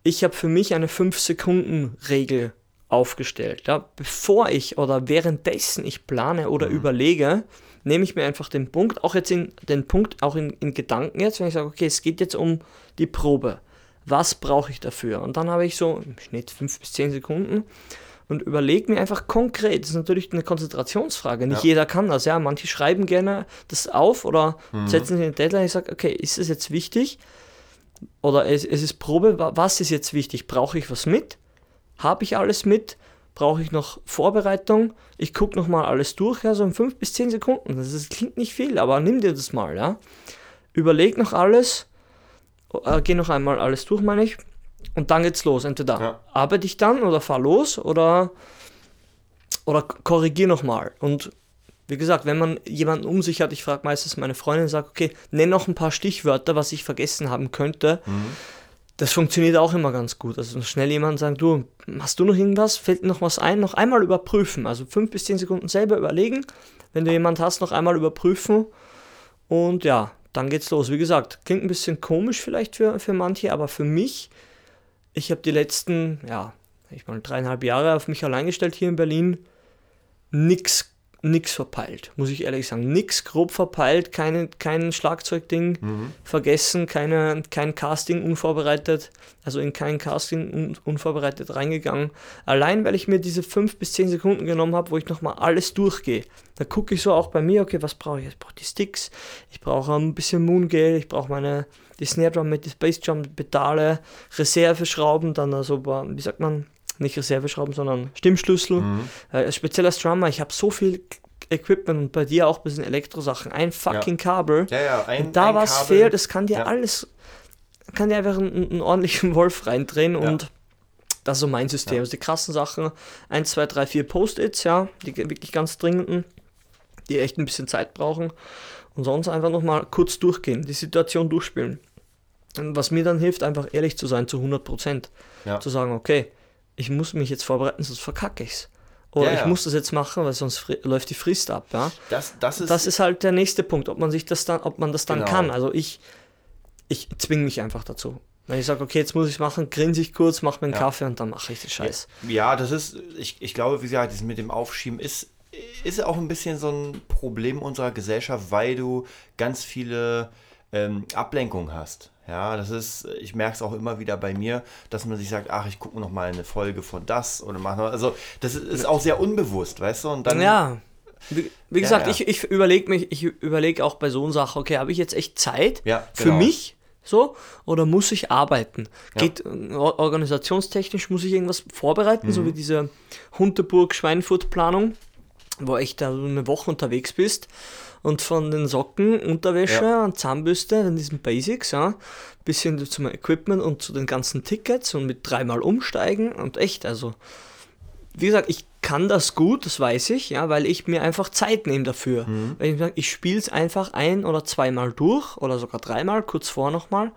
ich habe für mich eine 5-Sekunden-Regel aufgestellt. Ja? Bevor ich oder währenddessen ich plane oder überlege, nehme ich mir einfach den Punkt, auch jetzt in den Punkt, auch in, in Gedanken jetzt, wenn ich sage, okay, es geht jetzt um die Probe. Was brauche ich dafür? Und dann habe ich so im Schnitt 5 bis 10 Sekunden und überlege mir einfach konkret. Das ist natürlich eine Konzentrationsfrage. Nicht Ja. jeder kann das. Ja, manche schreiben gerne das auf oder setzen sich eine Deadline. Ich sage, okay, ist es jetzt wichtig? Oder es, es ist Probe. wa- Was ist jetzt wichtig? Brauche ich was mit? Habe ich alles mit? Brauche ich noch Vorbereitung? Ich gucke nochmal alles durch, ja, so in 5 bis 10 Sekunden. Das ist, klingt nicht viel, aber nimm dir das mal, ja. Überleg noch alles, äh, geh noch einmal alles durch, meine ich. Und dann geht's los. Entweder Ja. arbeite ich dann oder fahr los oder, oder korrigier nochmal. Und wie gesagt, wenn man jemanden um sich hat, ich frage meistens meine Freundin, sage, okay, nenn noch ein paar Stichwörter, was ich vergessen haben könnte. Das funktioniert auch immer ganz gut. Also schnell jemand sagen, du, hast du noch irgendwas? Fällt dir noch was ein? Noch einmal überprüfen. Also fünf bis zehn Sekunden selber überlegen. Wenn du jemand hast, noch einmal überprüfen. Und ja, dann geht's los. Wie gesagt, klingt ein bisschen komisch vielleicht für, für manche, aber für mich, ich habe die letzten, ja, ich mal dreieinhalb Jahre auf mich allein gestellt hier in Berlin, nix, nix verpeilt, muss ich ehrlich sagen. Nix grob verpeilt, keine, kein Schlagzeugding vergessen, keine, kein Casting unvorbereitet, also in kein Casting un, unvorbereitet reingegangen. Allein, weil ich mir diese fünf bis zehn Sekunden genommen habe, wo ich nochmal alles durchgehe. Da gucke ich so auch bei mir, okay, was brauche ich? Ich brauche die Sticks, ich brauche ein bisschen Moongale, ich brauche meine, die Snare Drum mit die Space Drum Pedale, Reserveschrauben, dann also, wie sagt man, nicht Reserveschrauben, sondern Stimmschlüssel. Äh, speziell als Drummer, ich habe so viel Equipment und bei dir auch ein bisschen Elektrosachen, ein fucking Kabel. Ja, ja, ein, Und da ein was Kabel. fehlt, das kann dir Ja. alles, kann dir einfach einen, einen ordentlichen Wolf reindrehen Ja. und das ist so mein System. Ja. Also die krassen Sachen, 1, 2, 3, 4 Post-its, ja, die wirklich ganz dringenden, die echt ein bisschen Zeit brauchen und sonst einfach nochmal kurz durchgehen, die Situation durchspielen. Und was mir dann hilft, einfach ehrlich zu sein zu 100 Prozent. Ja. Zu sagen, okay, ich muss mich jetzt vorbereiten, sonst verkacke ich's. Oder Ja, ich ja. muss das jetzt machen, weil sonst läuft die Frist ab, ja. Das, das ist, Das ist halt der nächste Punkt, ob man sich das dann, ob man das dann Genau. kann. Also ich, ich zwinge mich einfach dazu. Wenn ich sage, okay, jetzt muss ich machen, grinse ich kurz, mache mir einen Ja. Kaffee und dann mache ich den Scheiß. Ja, das ist, ich, ich glaube, wie gesagt, das mit dem Aufschieben ist, ist auch ein bisschen so ein Problem unserer Gesellschaft, weil du ganz viele ähm, Ablenkungen hast. Ja, das ist, ich merke es auch immer wieder bei mir, dass man sich sagt, ach, ich gucke noch mal eine Folge von das oder mache noch, also das ist, auch sehr unbewusst, weißt du? Und dann, ja. Wie, wie gesagt, ja. ich, ich überlege mich, ich überlege auch bei so einer Sache, okay, habe ich jetzt echt Zeit Ja, für genau. mich so oder muss ich arbeiten? Geht or- organisationstechnisch muss ich irgendwas vorbereiten, Mhm. so wie diese Hunterburg Schweinfurt Planung, wo echt da so eine Woche unterwegs bist und von den Socken, Unterwäsche Ja. und Zahnbürste, in diesen Basics, ja, bisschen zum Equipment und zu den ganzen Tickets und mit dreimal umsteigen und echt, also wie gesagt, ich kann das gut, das weiß ich, ja, weil ich mir einfach Zeit nehme dafür. Weil ich sage, ich spiele es einfach ein oder zweimal durch oder sogar dreimal, kurz vor nochmal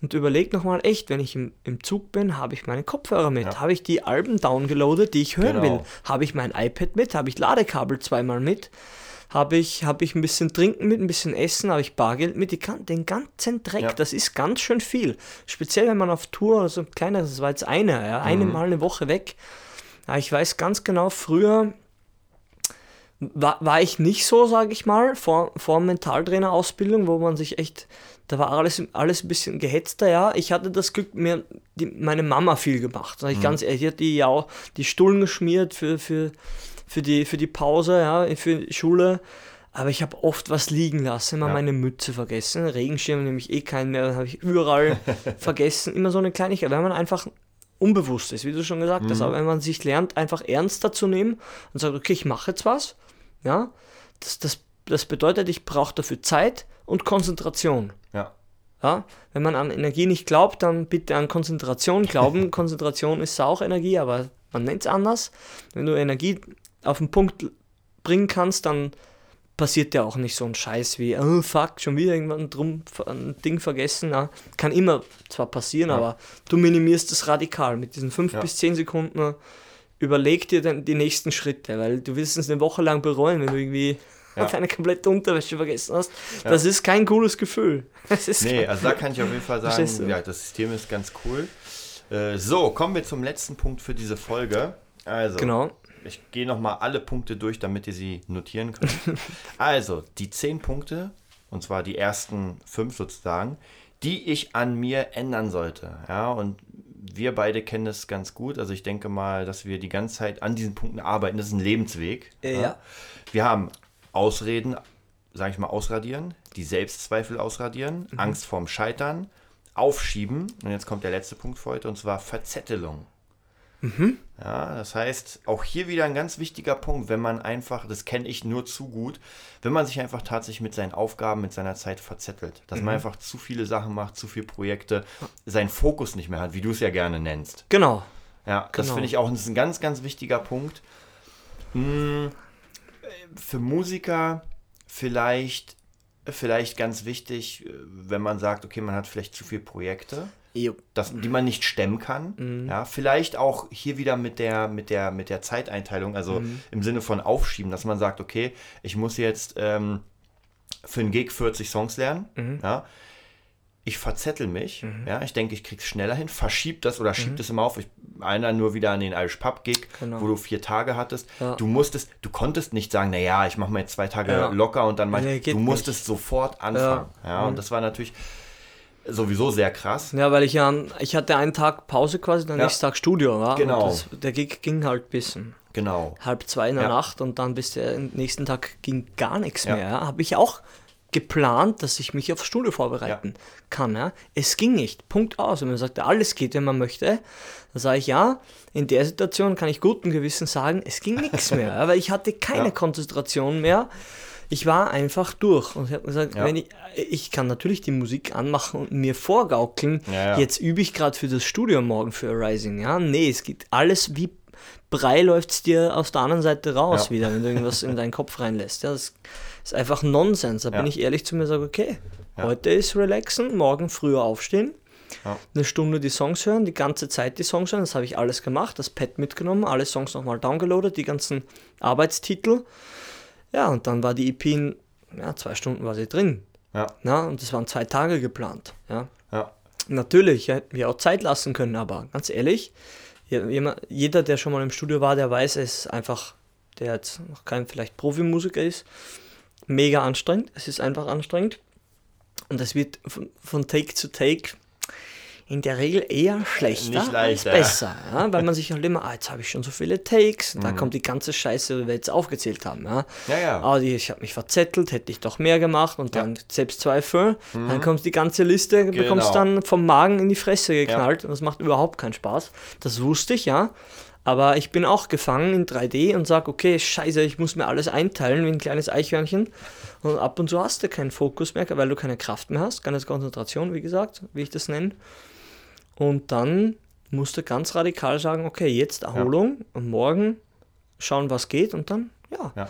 und überlege nochmal echt, wenn ich im, im Zug bin, habe ich meine Kopfhörer mit, Ja. habe ich die Alben downgeloadet, die ich hören Genau. will, habe ich mein iPad mit, habe ich Ladekabel zweimal mit, habe ich, habe ich ein bisschen Trinken mit, ein bisschen Essen, habe ich Bargeld mit, die den ganzen Dreck, Ja. das ist ganz schön viel. Speziell wenn man auf Tour oder so ein kleineres, das war jetzt eine, ja, eine Mal eine Woche weg. Ja, ich weiß ganz genau, früher war, war ich nicht so, sage ich mal, vor, vor Mentaltrainer-Ausbildung, wo man sich echt, da war alles, alles ein bisschen gehetzter, ja. Ich hatte das Glück, mir die, meine Mama viel gemacht. Sag ich ganz ehrlich, die hat die ja auch die Stullen geschmiert für, für, für, die, für die Pause, ja, für die Schule. Aber ich habe oft was liegen lassen, immer Ja. meine Mütze vergessen. Regenschirm nehme ich eh keinen mehr, dann habe ich überall vergessen. Immer so eine Kleinigkeit, weil man einfach unbewusst ist, wie du schon gesagt hast. Aber wenn man sich lernt, einfach ernster zu nehmen und sagt, okay, ich mache jetzt was, ja, das, das, das bedeutet, ich brauche dafür Zeit und Konzentration. ja. Ja? Wenn man an Energie nicht glaubt, dann bitte an Konzentration glauben. Konzentration ist auch Energie, aber man nennt es anders. Wenn du Energie auf den Punkt bringen kannst, dann passiert dir auch nicht so ein Scheiß wie, oh fuck, schon wieder irgendwann drum ein Ding vergessen. Ja, kann immer zwar passieren, Ja. aber du minimierst es radikal. Mit diesen fünf Ja. bis zehn Sekunden überleg dir dann die nächsten Schritte, weil du wirst es eine Woche lang bereuen, wenn du irgendwie Ja. deine komplette Unterwäsche vergessen hast. Das ist kein cooles Gefühl. Das ist Nee, also da kann ich auf jeden Fall sagen, ja, das System ist ganz cool. Äh, so, kommen wir zum letzten Punkt für diese Folge. Also, Genau. Ich gehe nochmal alle Punkte durch, damit ihr sie notieren könnt. also, die zehn Punkte, und zwar die ersten fünf sozusagen, die ich an mir ändern sollte. Ja, und wir beide kennen das ganz gut. Also ich denke mal, dass wir die ganze Zeit an diesen Punkten arbeiten. Das ist ein Lebensweg. Ja. Wir haben Ausreden, sage ich mal, ausradieren, die Selbstzweifel ausradieren, Angst vorm Scheitern, aufschieben. Und jetzt kommt der letzte Punkt für heute, und zwar Verzettelung. Ja, das heißt, auch hier wieder ein ganz wichtiger Punkt, wenn man einfach, das kenne ich nur zu gut, wenn man sich einfach tatsächlich mit seinen Aufgaben, mit seiner Zeit verzettelt. Dass man einfach zu viele Sachen macht, zu viele Projekte, seinen Fokus nicht mehr hat, wie du es ja gerne nennst. Genau. Ja, das Genau. finde ich auch das ist ein ganz, ganz wichtiger Punkt. Hm, Für Musiker vielleicht, vielleicht ganz wichtig, äh, wenn man sagt, okay, man hat vielleicht zu viele Projekte. Das, die man nicht stemmen kann. Mhm. Ja, vielleicht auch hier wieder mit der, mit der, mit der Zeiteinteilung, also Mhm. im Sinne von Aufschieben, dass man sagt, okay, ich muss jetzt ähm, für einen Gig 40 Songs lernen. Mhm. Ja, ich verzettel mich, ja, ich denke, ich krieg's schneller hin, verschieb das oder schieb das immer auf. Ich einer nur wieder an den Irish Pub Gig, Mhm. Genau. wo du vier Tage hattest. Ja. Du musstest, du konntest nicht sagen, naja, ich mache mir jetzt zwei Tage Ja. locker und dann mach ich, Nee, du musstest sofort anfangen. Ja, Mhm. und das war natürlich sowieso sehr krass. Ja, weil ich ja, ich hatte einen Tag Pause quasi, dann Ja. nächsten Tag Studio, ja. Genau. Das, der Gig ging halt bis Genau. halb zwei in der Ja. Nacht und dann bis der nächsten Tag ging gar nichts Ja. mehr. Ja. Habe ich auch geplant, dass ich mich aufs Studio vorbereiten kann. Ja. Es ging nicht. Punkt aus. Und man sagte, alles geht, wenn man möchte. Da sage ich, ja, in der Situation kann ich guten Gewissen sagen, es ging nichts mehr, weil ich hatte keine. Konzentration mehr. Ich war einfach durch und ich habe gesagt, Ja. wenn ich, ich kann natürlich die Musik anmachen und mir vorgaukeln, Ja, ja. jetzt übe ich gerade für das Studio morgen für Arising. Ja, nee, es geht alles wie Brei läuft es dir aus der anderen Seite raus wieder, wenn du irgendwas in deinen Kopf reinlässt. Ja, das ist einfach Nonsens. Da bin ich ehrlich zu mir und sage, okay, heute ist relaxen, morgen früher aufstehen, eine Stunde die Songs hören, die ganze Zeit die Songs hören. Das habe ich alles gemacht, das Pad mitgenommen, alle Songs nochmal downgeloadet, die ganzen Arbeitstitel. Ja, und dann war die EP in ja, zwei Stunden war sie drin. Ja. Ja, und das waren zwei Tage geplant. Ja. Ja. Natürlich, hätten wir auch Zeit lassen können, aber ganz ehrlich, jeder, der schon mal im Studio war, der weiß, es ist einfach, der jetzt noch kein vielleicht Profimusiker ist, mega anstrengend. Es ist einfach anstrengend. Und es wird von, von Take zu Take in der Regel eher schlechter Nicht leichter, als besser. Ja? Weil man sich halt immer, ah, jetzt habe ich schon so viele Takes, da kommt die ganze Scheiße, die wir jetzt aufgezählt haben. Ja? Mhm. Ja, ja. Ah, ich habe mich verzettelt, hätte ich doch mehr gemacht und dann Selbstzweifel. Dann kommt die ganze Liste, bekommst Mhm. Genau. dann vom Magen in die Fresse geknallt und das macht überhaupt keinen Spaß. Das wusste ich, ja. Aber ich bin auch gefangen in 3D und sage, okay, scheiße, ich muss mir alles einteilen wie ein kleines Eichhörnchen. Und ab und zu hast du keinen Fokus mehr, weil du keine Kraft mehr hast, keine Konzentration, wie gesagt, wie ich das nenne. Und dann musst du ganz radikal sagen, okay, jetzt Erholung und morgen schauen, was geht und dann, ja, Ja.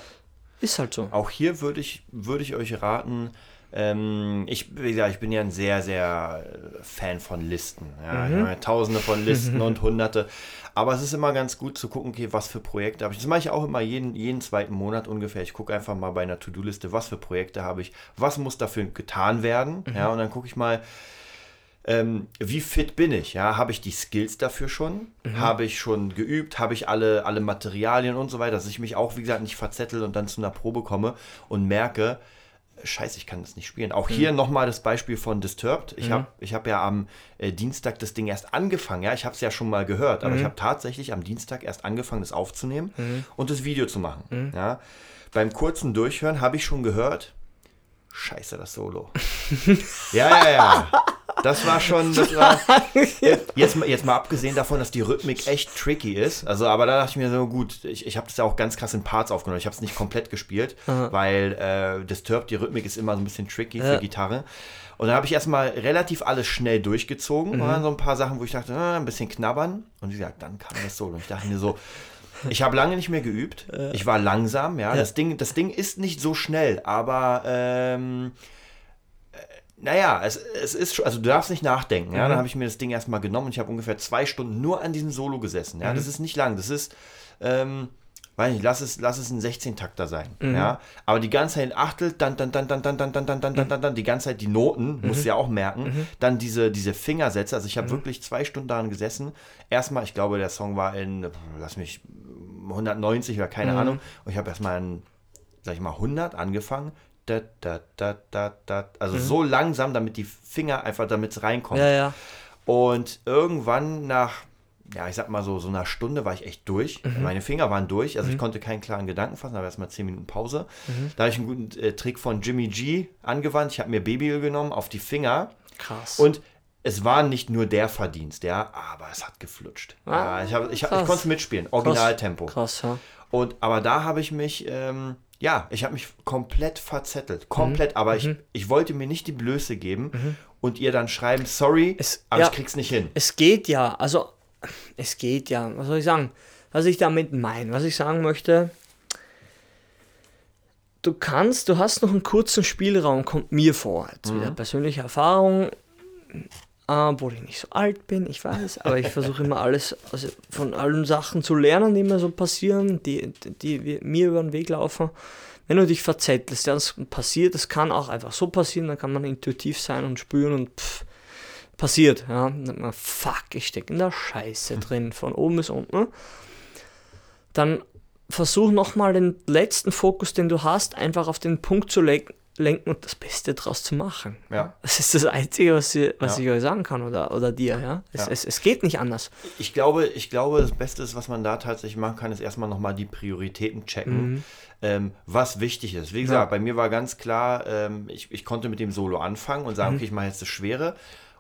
ist halt so. Auch hier würde ich, würde ich euch raten, ähm, ich, wie gesagt, ich bin ja ein sehr, sehr äh, Fan von Listen. Ja? Ich habe ja tausende von Listen und hunderte. Aber es ist immer ganz gut zu gucken, okay, was für Projekte habe ich. Das mache ich auch immer jeden, jeden zweiten Monat ungefähr. Ich gucke einfach mal bei einer To-Do-Liste, was für Projekte habe ich, was muss dafür getan werden. Ja, und dann gucke ich mal, ähm, wie fit bin ich? Ja, habe ich die Skills dafür schon? Habe ich schon geübt? Habe ich alle, alle Materialien und so weiter, dass ich mich auch, wie gesagt, nicht verzettel und dann zu einer Probe komme und merke, Scheiße, ich kann das nicht spielen. Auch hier nochmal das Beispiel von Disturbed. Ich habe ich hab ja am äh, Dienstag das Ding erst angefangen. Ja, ich habe es ja schon mal gehört, aber ich habe tatsächlich am Dienstag erst angefangen, das aufzunehmen und das Video zu machen. Ja. Beim kurzen Durchhören habe ich schon gehört, Scheiße, das Solo. ja, ja, ja. Das war schon, das war, jetzt, mal- jetzt mal abgesehen davon, dass die Rhythmik echt tricky ist. Also, aber da dachte ich mir so, gut, ich, ich habe das ja auch ganz krass in Parts aufgenommen. Ich habe es nicht komplett gespielt, weil äh, Disturbed, die Rhythmik ist immer so ein bisschen tricky Ja. für Gitarre. Und dann habe ich erstmal relativ alles schnell durchgezogen. Und dann so ein paar Sachen, wo ich dachte, ah, ein bisschen knabbern. Und wie gesagt, dann kam das Solo. Und ich dachte mir so, ich habe lange nicht mehr geübt. Ich war langsam, ja. Das, Ding, das Ding ist nicht so schnell, aber ähm, äh, naja, es, es ist schon, also du darfst nicht nachdenken. Ja? Dann habe ich mir das Ding erstmal genommen und ich habe ungefähr zwei Stunden nur an diesem Solo gesessen. Ja? Das ist nicht lang. Das ist, ähm, weiß nicht, lass es, lass es ein 16-Takter sein. Ja? Aber die ganze Zeit in Achtel, dann, dann, dann, dann, dann, dann, dann, dann, dann, dann, dann, dann, die ganze Zeit die Noten, musst du ja auch merken. Dann diese, diese Fingersätze. Also ich habe wirklich zwei Stunden daran gesessen. Erstmal, ich glaube, der Song war in, lass mich, 190 oder keine Ahnung. Und ich habe erstmal in, sag ich mal, 100 angefangen da, da, da, da, da. Also so langsam, damit die Finger einfach damit reinkommen. Ja, ja. Und irgendwann nach, ja, ich sag mal so, so einer Stunde war ich echt durch. Meine Finger waren durch, also ich konnte keinen klaren Gedanken fassen, aber erstmal 10 Minuten Pause. Da habe ich einen guten äh, Trick von Jimmy G angewandt. Ich habe mir Babyöl genommen auf die Finger Krass. und es war nicht nur der Verdienst, ja, aber es hat geflutscht. Ah, ja, ich hab, ich, hab, krass. ich konnte mitspielen, Originaltempo. Krass, ja. Und aber da habe ich mich, ähm, ja, ich habe mich komplett verzettelt. Komplett, Mhm. aber ich, ich wollte mir nicht die Blöße geben und ihr dann schreiben, sorry, Es- aber ja. ich krieg's nicht hin. Es geht ja, also es geht ja, was soll ich sagen? Was ich damit meine, was ich sagen möchte, du kannst, du hast noch einen kurzen Spielraum, kommt mir vor. Jetzt wieder persönliche Erfahrung, äh, obwohl ich nicht so alt bin, ich weiß, aber ich versuche immer alles, also von allen Sachen zu lernen, die mir so passieren, die, die, mir über den Weg laufen. Wenn du dich verzettelst, das passiert, das kann auch einfach so passieren, dann kann man intuitiv sein und spüren und pff, passiert. Ja. Dann denkt man, fuck, ich stecke in der Scheiße drin, von oben bis unten. Dann versuch nochmal den letzten Fokus, den du hast, einfach auf den Punkt zu len- lenken und das Beste draus zu machen. Ja. Das ist das Einzige, was, ich- was Ja. ich euch sagen kann oder, oder dir. Ja? Es, Ja. Es, es geht nicht anders. Ich glaube, ich glaube, das Beste ist, was man da tatsächlich machen kann, ist erstmal nochmal die Prioritäten checken, ähm, was wichtig ist. Wie gesagt, Mhm. Ja. bei mir war ganz klar, ähm, ich, ich konnte mit dem Solo anfangen und Mhm. sagen, okay, ich mache jetzt das Schwere.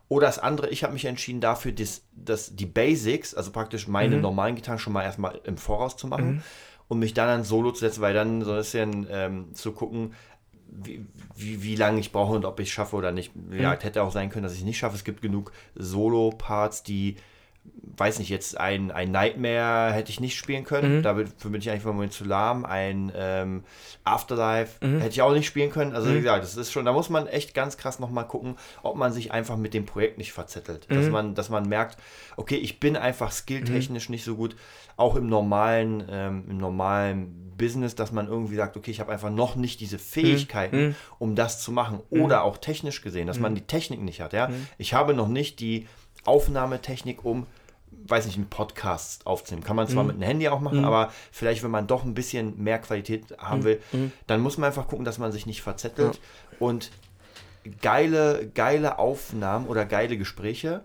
Oder das andere, ich habe mich entschieden dafür, das, das, die Basics, also praktisch Mhm. meine normalen Gitarren schon mal erstmal im Voraus zu machen und mich dann an Solo zu setzen, weil dann so ein bisschen ähm, zu gucken, wie, wie, wie lange ich brauche und ob ich es schaffe oder nicht. Ja, Mhm. hätte auch sein können, dass ich es nicht schaffe. Es gibt genug Solo-Parts, die, weiß nicht, jetzt ein, ein Nightmare hätte ich nicht spielen können. Mhm. Dafür bin ich einfach Moment zu lahm. Ein ähm, Afterlife Mhm. hätte ich auch nicht spielen können. Also wie gesagt, das ist schon, da muss man echt ganz krass nochmal gucken, ob man sich einfach mit dem Projekt nicht verzettelt. Mhm. Dass, man, dass man merkt, okay, ich bin einfach skilltechnisch nicht so gut. Auch im normalen, ähm, im normalen Business, dass man irgendwie sagt, okay, ich habe einfach noch nicht diese Fähigkeiten, um das zu machen. Oder auch technisch gesehen, dass man die Technik nicht hat. Ja? Ich habe noch nicht die Aufnahmetechnik, um weiß nicht, einen Podcast aufzunehmen. Kann man zwar mit einem Handy auch machen, aber vielleicht, wenn man doch ein bisschen mehr Qualität haben will, dann muss man einfach gucken, dass man sich nicht verzettelt. Und geile, geile Aufnahmen oder geile Gespräche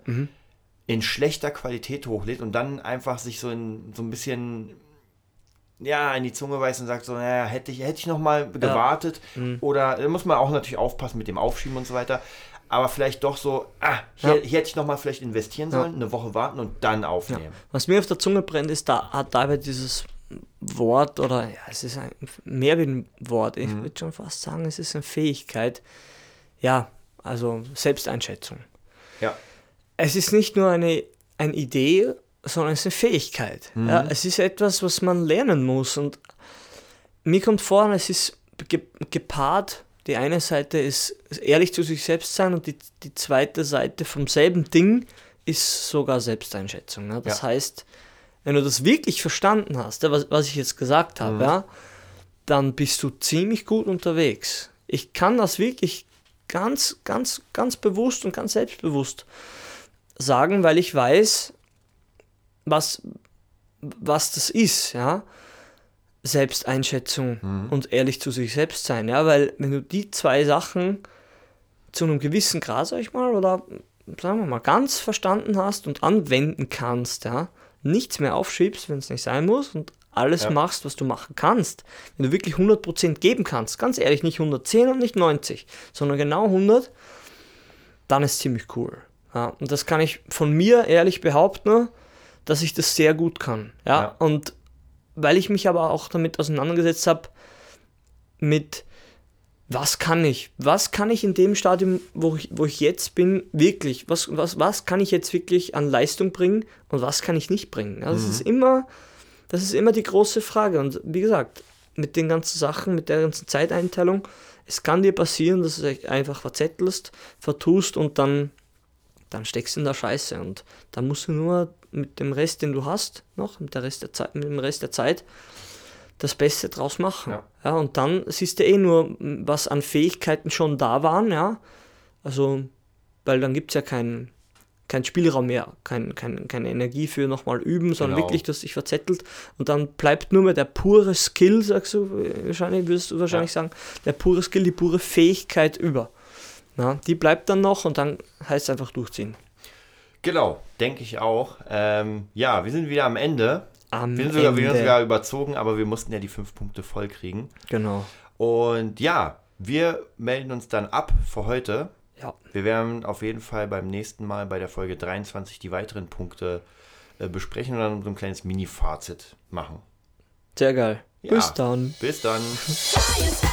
in schlechter Qualität hochlädt und dann einfach sich so, in, so ein bisschen ja, in die Zunge beißt und sagt so, naja, hätte ich, hätte ich noch mal gewartet. Oder da muss man auch natürlich aufpassen mit dem Aufschieben und so weiter. Aber vielleicht doch so, ah, hier, Ja. hier hätte ich noch mal vielleicht investieren sollen, eine Woche warten und dann aufnehmen. Was mir auf der Zunge brennt, ist, da hat David dieses Wort oder ja, es ist ein, mehr wie ein Wort. Ich würde schon fast sagen, es ist eine Fähigkeit. Ja, also Selbsteinschätzung. Ja. Es ist nicht nur eine, eine Idee, sondern es ist eine Fähigkeit. Ja, es ist etwas, was man lernen muss. Und mir kommt vor, es ist ge gepaart. Die eine Seite ist ehrlich zu sich selbst sein und die, die zweite Seite vom selben Ding ist sogar Selbsteinschätzung. Ja? Das Ja. heißt, wenn du das wirklich verstanden hast, ja, was, was ich jetzt gesagt habe, ja, dann bist du ziemlich gut unterwegs. Ich kann das wirklich ganz, ganz, ganz bewusst und ganz selbstbewusst sagen, weil ich weiß, was, was das ist, ja. Selbsteinschätzung und ehrlich zu sich selbst sein, ja, weil wenn du die zwei Sachen zu einem gewissen Grad, sag ich mal, oder sagen wir mal, ganz verstanden hast und anwenden kannst, ja, nichts mehr aufschiebst, wenn es nicht sein muss und alles Ja. machst, was du machen kannst, wenn du wirklich 100% geben kannst, ganz ehrlich, nicht 110 und nicht 90, sondern genau 100, dann ist ziemlich cool. Ja, und das kann ich von mir ehrlich behaupten, dass ich das sehr gut kann. Ja, Ja. und weil ich mich aber auch damit auseinandergesetzt habe, mit was kann ich? Was kann ich in dem Stadium, wo ich, wo ich jetzt bin, wirklich? Was, was, was kann ich jetzt wirklich an Leistung bringen und was kann ich nicht bringen? Ja, das ist immer, das ist immer die große Frage. Und wie gesagt, mit den ganzen Sachen, mit der ganzen Zeiteinteilung, es kann dir passieren, dass du dich einfach verzettelst, vertust und dann, dann steckst du in der Scheiße. Und da musst du nur mit dem Rest, den du hast, noch, mit, der Rest der Zeit, mit dem Rest der Zeit, das Beste draus machen. Ja. Ja. und dann siehst du eh nur, was an Fähigkeiten schon da waren, ja. Also, weil dann gibt es ja kein, kein Spielraum mehr, kein, kein, keine Energie für nochmal üben, sondern Genau. wirklich, dass sich verzettelt und dann bleibt nur mehr der pure Skill, sagst du, äh, wahrscheinlich, würdest du wahrscheinlich sagen, der pure Skill, die pure Fähigkeit über. Na, die bleibt dann noch und dann heißt es einfach durchziehen. Genau, denke ich auch. Ähm, ja, wir sind wieder am Ende. Am Wir sind sogar, wir sind Ende. sogar überzogen, aber wir mussten ja die fünf Punkte voll kriegen. Genau. Und ja, wir melden uns dann ab für heute. Ja. Wir werden auf jeden Fall beim nächsten Mal bei der Folge 23 die weiteren Punkte äh, besprechen und dann so ein kleines Mini-Fazit machen. Sehr geil. Ja. Bis dann. Bis dann.